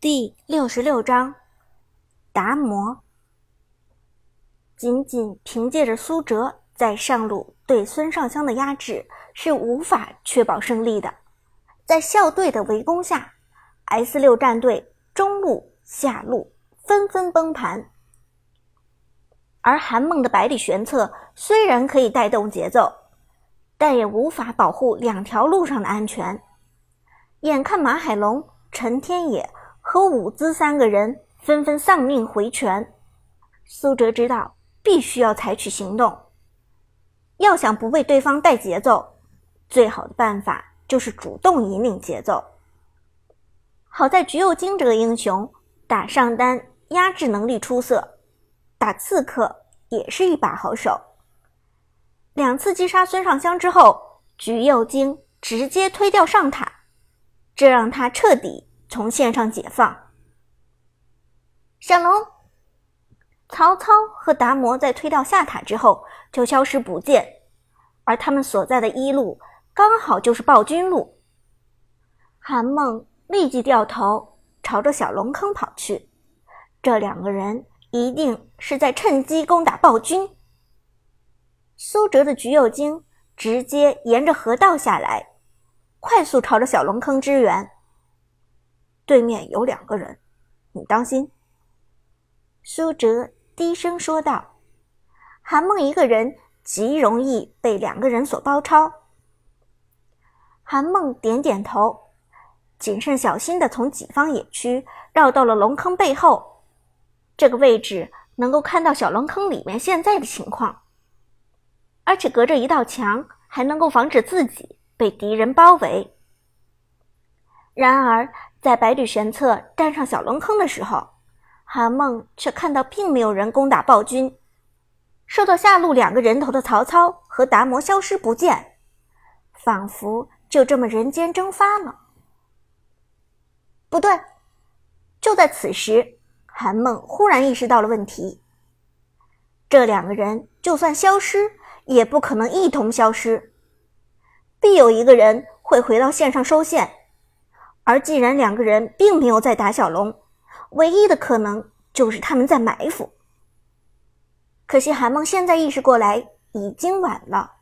第六十六章，达摩。仅仅凭借着苏哲在上路对孙尚香的压制，是无法确保胜利的。在校队的围攻下，S 六战队中路、下路纷纷崩盘。而韩梦的百里玄策虽然可以带动节奏，但也无法保护两条路上的安全。眼看马海龙、陈天野和伍兹三个人纷纷丧命回泉，苏哲知道必须要采取行动。要想不被对方带节奏，最好的办法就是主动引领节奏。好在橘右京这个英雄打上单压制能力出色。打刺客也是一把好手。两次击杀孙尚香之后，橘右京直接推掉上塔，这让他彻底从线上解放。小龙、曹操和达摩在推到下塔之后就消失不见，而他们所在的一路刚好就是暴君路。韩梦立即掉头朝着小龙坑跑去，这两个人。一定是在趁机攻打暴君。苏哲的橘右京直接沿着河道下来，快速朝着小龙坑支援。对面有两个人，你当心。苏哲低声说道：“韩梦一个人极容易被两个人所包抄。”韩梦点点头，谨慎小心的从己方野区绕到了龙坑背后。这个位置能够看到小龙坑里面现在的情况，而且隔着一道墙，还能够防止自己被敌人包围。然而，在百里玄策站上小龙坑的时候，韩梦却看到并没有人攻打暴君，受到下路两个人头的曹操和达摩消失不见，仿佛就这么人间蒸发了。不对，就在此时。韩梦忽然意识到了问题：这两个人就算消失，也不可能一同消失，必有一个人会回到线上收线。而既然两个人并没有在打小龙，唯一的可能就是他们在埋伏。可惜韩梦现在意识过来，已经晚了。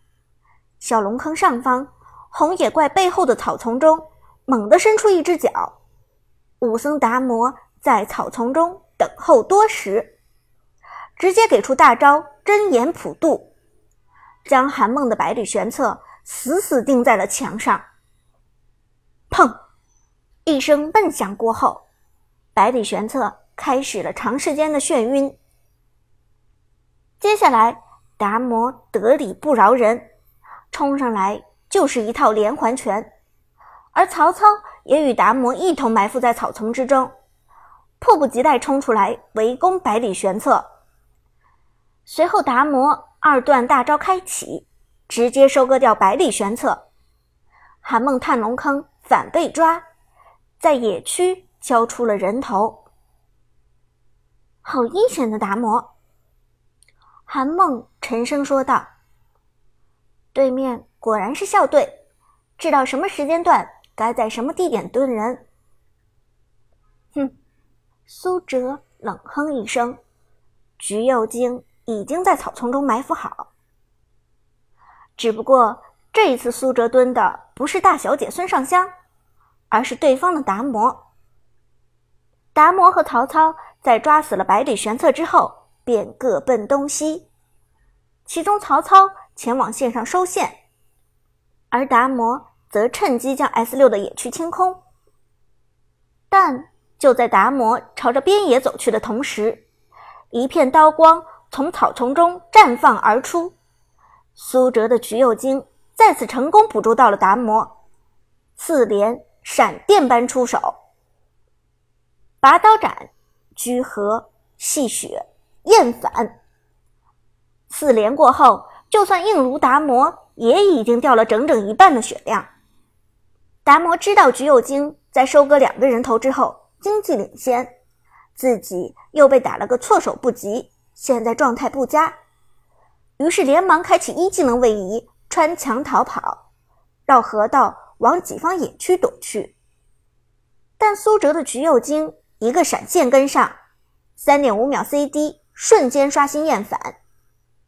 小龙坑上方，红野怪背后的草丛中，猛地伸出一只脚，武僧达摩在草丛中。等候多时，直接给出大招真言普渡，将韩梦的百里玄策死死钉在了墙上。砰！一声闷响过后，百里玄策开始了长时间的眩晕。接下来，达摩得理不饶人，冲上来就是一套连环拳，而曹操也与达摩一同埋伏在草丛之中。迫不及待冲出来围攻百里玄策，随后达摩二段大招开启，直接收割掉百里玄策。韩梦探龙坑反被抓，在野区交出了人头。好阴险的达摩！韩梦沉声说道：“对面果然是校队，知道什么时间段该在什么地点蹲人。”哼。苏哲冷哼一声，橘右京已经在草丛中埋伏好。只不过这一次，苏哲蹲的不是大小姐孙尚香，而是对方的达摩。达摩和曹操在抓死了百里玄策之后，便各奔东西。其中，曹操前往线上收线，而达摩则趁机将 S 六的野区清空。但。就在达摩朝着边野走去的同时，一片刀光从草丛中绽放而出。苏哲的橘右京再次成功捕捉到了达摩，四连闪电般出手，拔刀斩、居合、戏血、厌反。四连过后，就算硬如达摩，也已经掉了整整一半的血量。达摩知道橘右京在收割两个人头之后。经济领先，自己又被打了个措手不及，现在状态不佳，于是连忙开启一技能位移，穿墙逃跑，绕河道往己方野区躲去。但苏哲的橘右京一个闪现跟上，三点五秒 CD 瞬间刷新厌烦，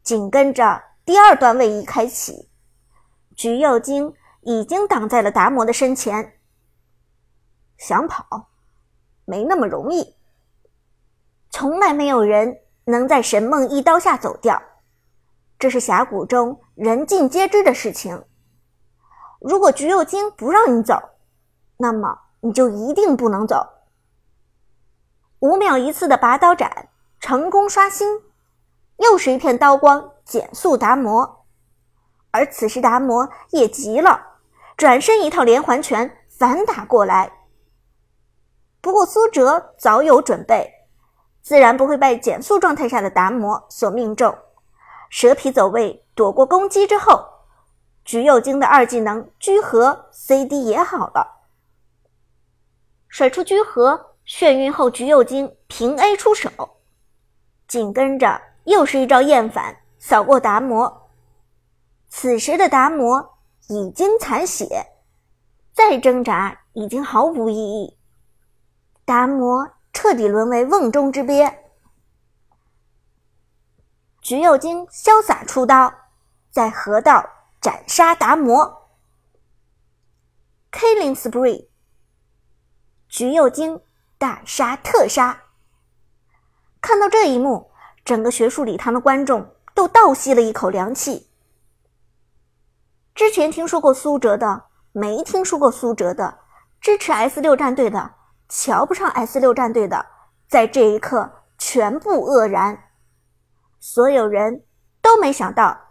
紧跟着第二段位移开启，橘右京已经挡在了达摩的身前。想跑，没那么容易。从来没有人能在神梦一刀下走掉，这是峡谷中人尽皆知的事情。如果橘右京不让你走，那么你就一定不能走。五秒一次的拔刀斩成功刷新，又是一片刀光减速达摩。而此时达摩也急了，转身一套连环拳反打过来。不过苏哲早有准备，自然不会被减速状态下的达摩所命中。蛇皮走位躲过攻击之后，橘右京的二技能居合 CD 也好了，甩出居合。眩晕后，橘右京平 A 出手，紧跟着又是一招厌烦扫过达摩。此时的达摩已经残血，再挣扎已经毫无意义。达摩彻底沦为瓮中之鳖。橘右京潇洒出刀，在河道斩杀达摩，Killing Spree。橘右京。大杀特杀！看到这一幕，整个学术礼堂的观众都倒吸了一口凉气。之前听说过苏哲的，没听说过苏哲的，支持 S 六战队的，瞧不上 S 六战队的，在这一刻全部愕然。所有人都没想到，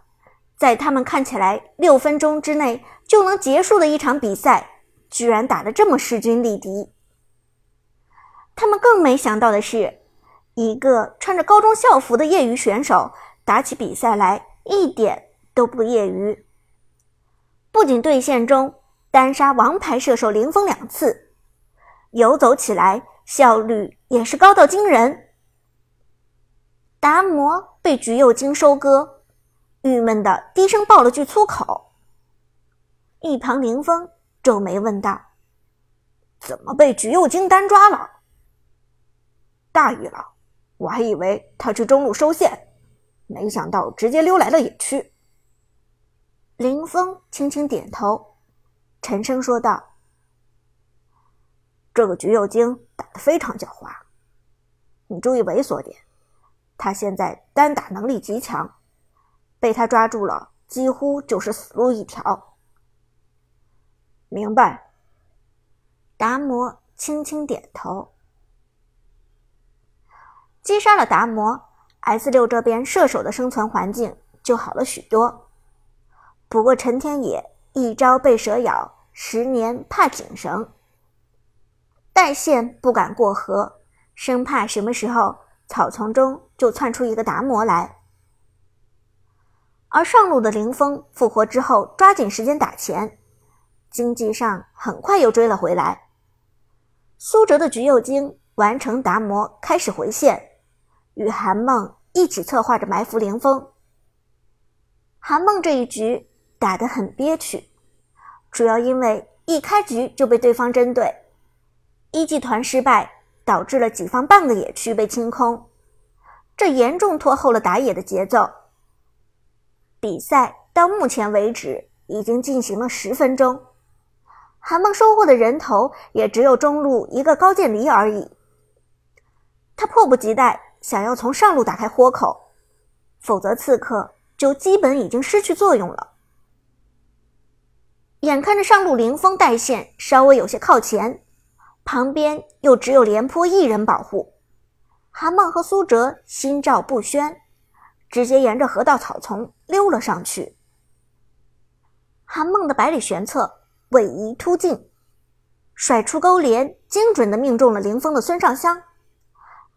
在他们看起来六分钟之内就能结束的一场比赛，居然打得这么势均力敌。他们更没想到的是，一个穿着高中校服的业余选手打起比赛来一点都不业余。不仅对线中单杀王牌射手林峰两次，游走起来效率也是高到惊人。达摩被橘右京收割，郁闷的低声爆了句粗口。一旁林峰皱眉问道：“怎么被橘右京单抓了？”大意了，我还以为他去中路收线，没想到直接溜来了野区。林峰轻轻点头，沉声说道：“这个橘右京打得非常狡猾，你注意猥琐点。他现在单打能力极强，被他抓住了，几乎就是死路一条。”明白。达摩轻轻点头。击杀了达摩，S 六这边射手的生存环境就好了许多。不过陈天野一朝被蛇咬，十年怕井绳，带线不敢过河，生怕什么时候草丛中就窜出一个达摩来。而上路的林峰复活之后，抓紧时间打钱，经济上很快又追了回来。苏哲的橘右京完成达摩，开始回线。与韩梦一起策划着埋伏凌风。韩梦这一局打得很憋屈，主要因为一开局就被对方针对，一技团失败导致了己方半个野区被清空，这严重拖后了打野的节奏。比赛到目前为止已经进行了十分钟，韩梦收获的人头也只有中路一个高渐离而已，他迫不及待。想要从上路打开豁口，否则刺客就基本已经失去作用了。眼看着上路凌风带线稍微有些靠前，旁边又只有廉颇一人保护，韩梦和苏哲心照不宣，直接沿着河道草丛溜了上去。韩梦的百里玄策位移突进，甩出钩镰，精准的命中了凌风的孙尚香。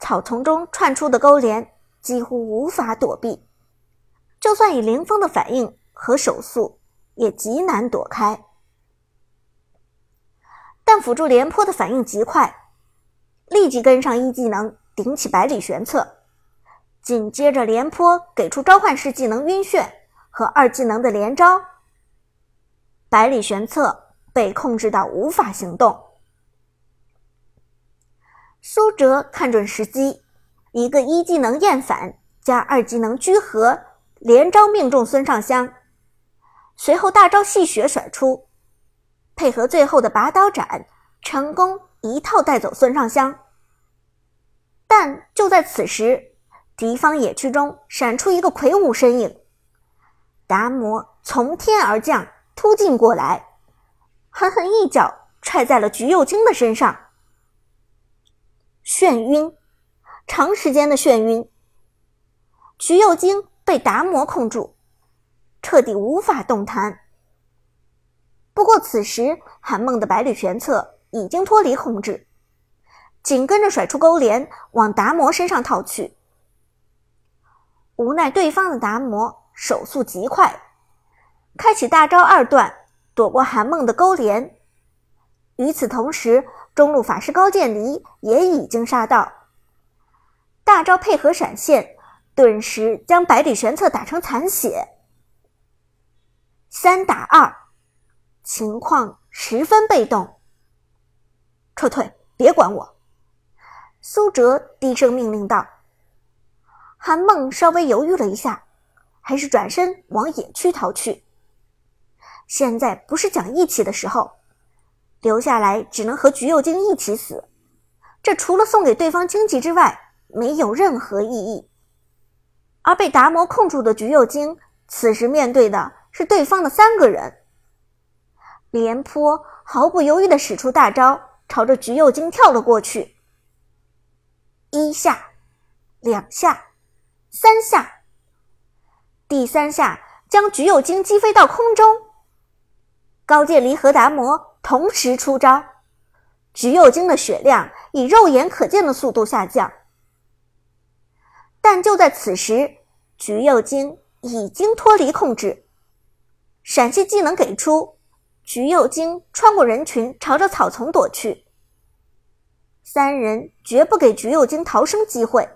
草丛中窜出的钩镰几乎无法躲避，就算以凌风的反应和手速，也极难躲开。但辅助廉颇的反应极快，立即跟上一技能顶起百里玄策，紧接着廉颇给出召唤师技能晕眩和二技能的连招，百里玄策被控制到无法行动。苏哲看准时机，一个一技能厌反加二技能居合，连招命中孙尚香。随后大招戏谑甩出，配合最后的拔刀斩，成功一套带走孙尚香。但就在此时，敌方野区中闪出一个魁梧身影，达摩从天而降，突进过来，狠狠一脚踹在了橘右京的身上。眩晕，长时间的眩晕。橘右京被达摩控住，彻底无法动弹。不过此时韩梦的百里玄策已经脱离控制，紧跟着甩出勾镰往达摩身上套去。无奈对方的达摩手速极快，开启大招二段，躲过韩梦的勾连。与此同时，中路法师高渐离也已经杀到，大招配合闪现，顿时将百里玄策打成残血。三打二，情况十分被动。撤退，别管我！苏哲低声命令道。韩梦稍微犹豫了一下，还是转身往野区逃去。现在不是讲义气的时候，留下来只能和橘右京一起死，这除了送给对方经济之外，没有任何意义。而被达摩控住的橘右京，此时面对的是对方的三个人。廉颇毫不犹豫地使出大招，朝着橘右京跳了过去。一下，两下。三下，第三下将橘右京击飞到空中。高渐离和达摩同时出招，橘右京的血量以肉眼可见的速度下降。但就在此时，橘右京已经脱离控制，闪现技能给出，橘右京穿过人群，朝着草丛躲去。三人绝不给橘右京逃生机会。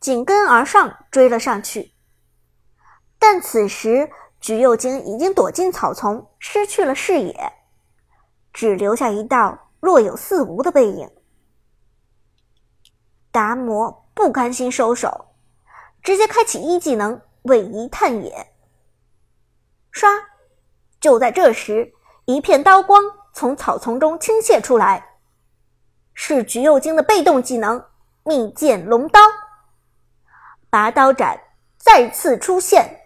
紧跟而上，追了上去。但此时，橘右京已经躲进草丛，失去了视野，只留下一道若有似无的背影。达摩不甘心收手，直接开启一技能“位移探野”。唰！就在这时，一片刀光从草丛中倾泻出来，是橘右京的被动技能“密剑龙刀”。拔刀斩再次出现。